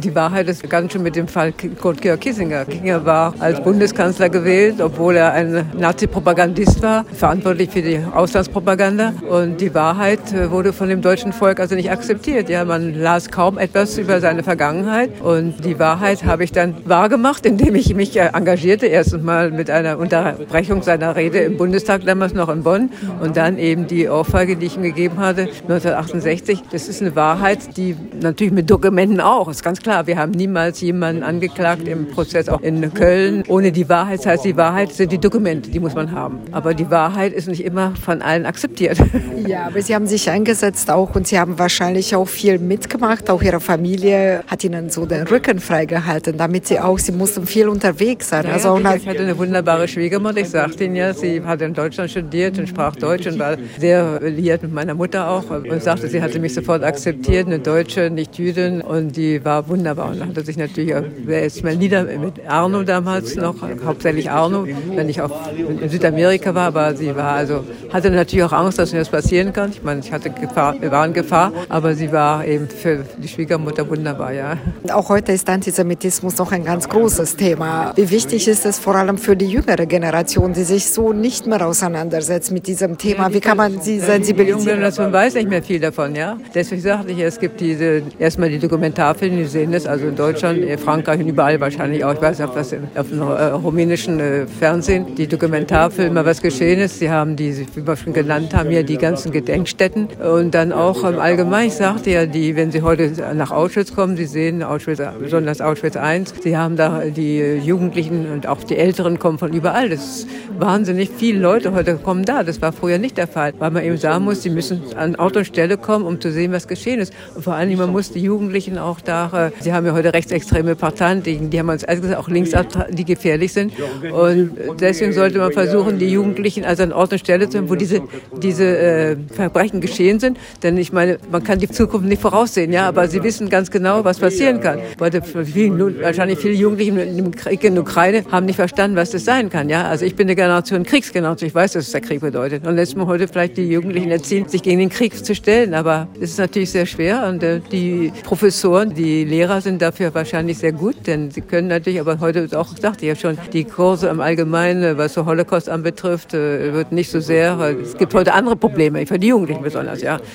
die Wahrheit ist ganz schön mit dem Fall Kurt Georg Kissinger. Kissinger war als Bundeskanzler gewählt, obwohl er ein Nazi-Propagandist war, verantwortlich für die Auslandspropaganda. Und die Wahrheit äh, wurde von dem deutschen Volk also nicht akzeptiert. Ja, man las kaum etwas über seine Vergangenheit. Und die Wahrheit habe ich dann wahrgemacht, indem ich mich äh, engagierte. Erstens mal mit einer Unterbrechung seiner Rede im Bundestag, damals noch in Bonn. Und dann eben die Ohrfeige, die ich ihm gegeben hatte, 1968. Das ist eine Wahrheit, die natürlich mit Dokumenten auch, ist ganz klar. Wir haben niemals jemanden angeklagt im Prozess, auch in Köln, ohne die Wahrheit. Das heißt, die Wahrheit sind die Dokumente, die muss man haben. Aber die Wahrheit ist nicht immer von allen akzeptiert. Ja, aber Sie haben sich eingesetzt auch und Sie haben wahrscheinlich auch viel mitgemacht. Auch Ihre Familie hat Ihnen so den Rücken freigehalten, damit Sie auch, Sie mussten viel unterwegs sein. Ja, also ich hatte eine wunderbare Schwiegermutter. Ich sagte Ihnen ja, sie hat in Deutschland studiert und sprach Deutsch und war sehr liiert mit meiner Mutter auch und sagte, sie hatte mich sofort akzeptiert, eine Deutsche, nicht Jüdin und die war wunderbar und hatte sich natürlich, ist mal nieder mit Arno damals noch, hauptsächlich Arno, wenn ich auch in Südamerika war, aber sie war also, hatte natürlich auch Angst, dass mir das passieren kann. Ich meine, ich hatte Gefahr, wir waren Gefahr, aber sie war eben für die Schwiegermutter wunderbar, ja. Auch heute ist Antisemitismus noch ein ganz großes Thema. Wie wichtig ist es vor allem für die jüngere Generation, die sich so nicht mehr auseinandersetzt mit diesem Thema? Wie kann man sie sensibilisieren? Die junge Generation weiß nicht mehr viel davon, ja. Deswegen sagte ich, es gibt diese, erstmal die Dokumentarfilme, die sehen das, also in Deutschland, in Frankreich und überall wahrscheinlich auch. Ich weiß nicht, was auf dem äh, rumänischen äh, Fernsehen, die Dokumentarfilme, was geschehen ist. Sie haben die, wie wir schon genannt haben, hier die ganzen Gedenkstätten und dann auch im Allgemeinen, ich sagte ja, die, wenn Sie heute nach Auschwitz kommen, Sie sehen Auschwitz, besonders Auschwitz I, Sie haben da die Jugendlichen und auch die Älteren kommen von überall. Das ist wahnsinnig viele Leute heute kommen da. Das war früher nicht der Fall, weil man eben sagen muss, sie müssen an Ort und Stelle kommen, um zu sehen, was geschehen ist. Und vor allem, man muss die Jugendlichen auch da, äh, sie haben ja heute rechtsextreme Parteien, die, die haben uns also auch links, die gefährlich sind. Und deswegen sollte man versuchen, die Jugendlichen also an Ort und Stelle zu haben, wo diese, diese äh, Verbrechen geschehen sind. Denn ich meine, man kann die Zukunft nicht voraussehen, ja, aber sie wissen ganz genau, was passieren kann. Weil viele, wahrscheinlich viele Jugendliche im Krieg in der Ukraine haben nicht verstanden, was das sein kann, ja. Also ich bin eine Generation Kriegsgeneration, ich weiß, was der Krieg bedeutet. Und lässt man heute vielleicht die Jugendlichen erziehen, sich gegen den Krieg zu stellen, aber es ist natürlich sehr schwer und äh, die Professoren, die Lehrer sind dafür wahrscheinlich sehr gut, denn sie können natürlich, aber heute auch, sagte ich ja schon, die Kurse im Allgemeinen, was so Holocaust anbetrifft, äh, wird nicht so sehr, es gibt heute andere Probleme, für die Jugendlichen besonders, ja.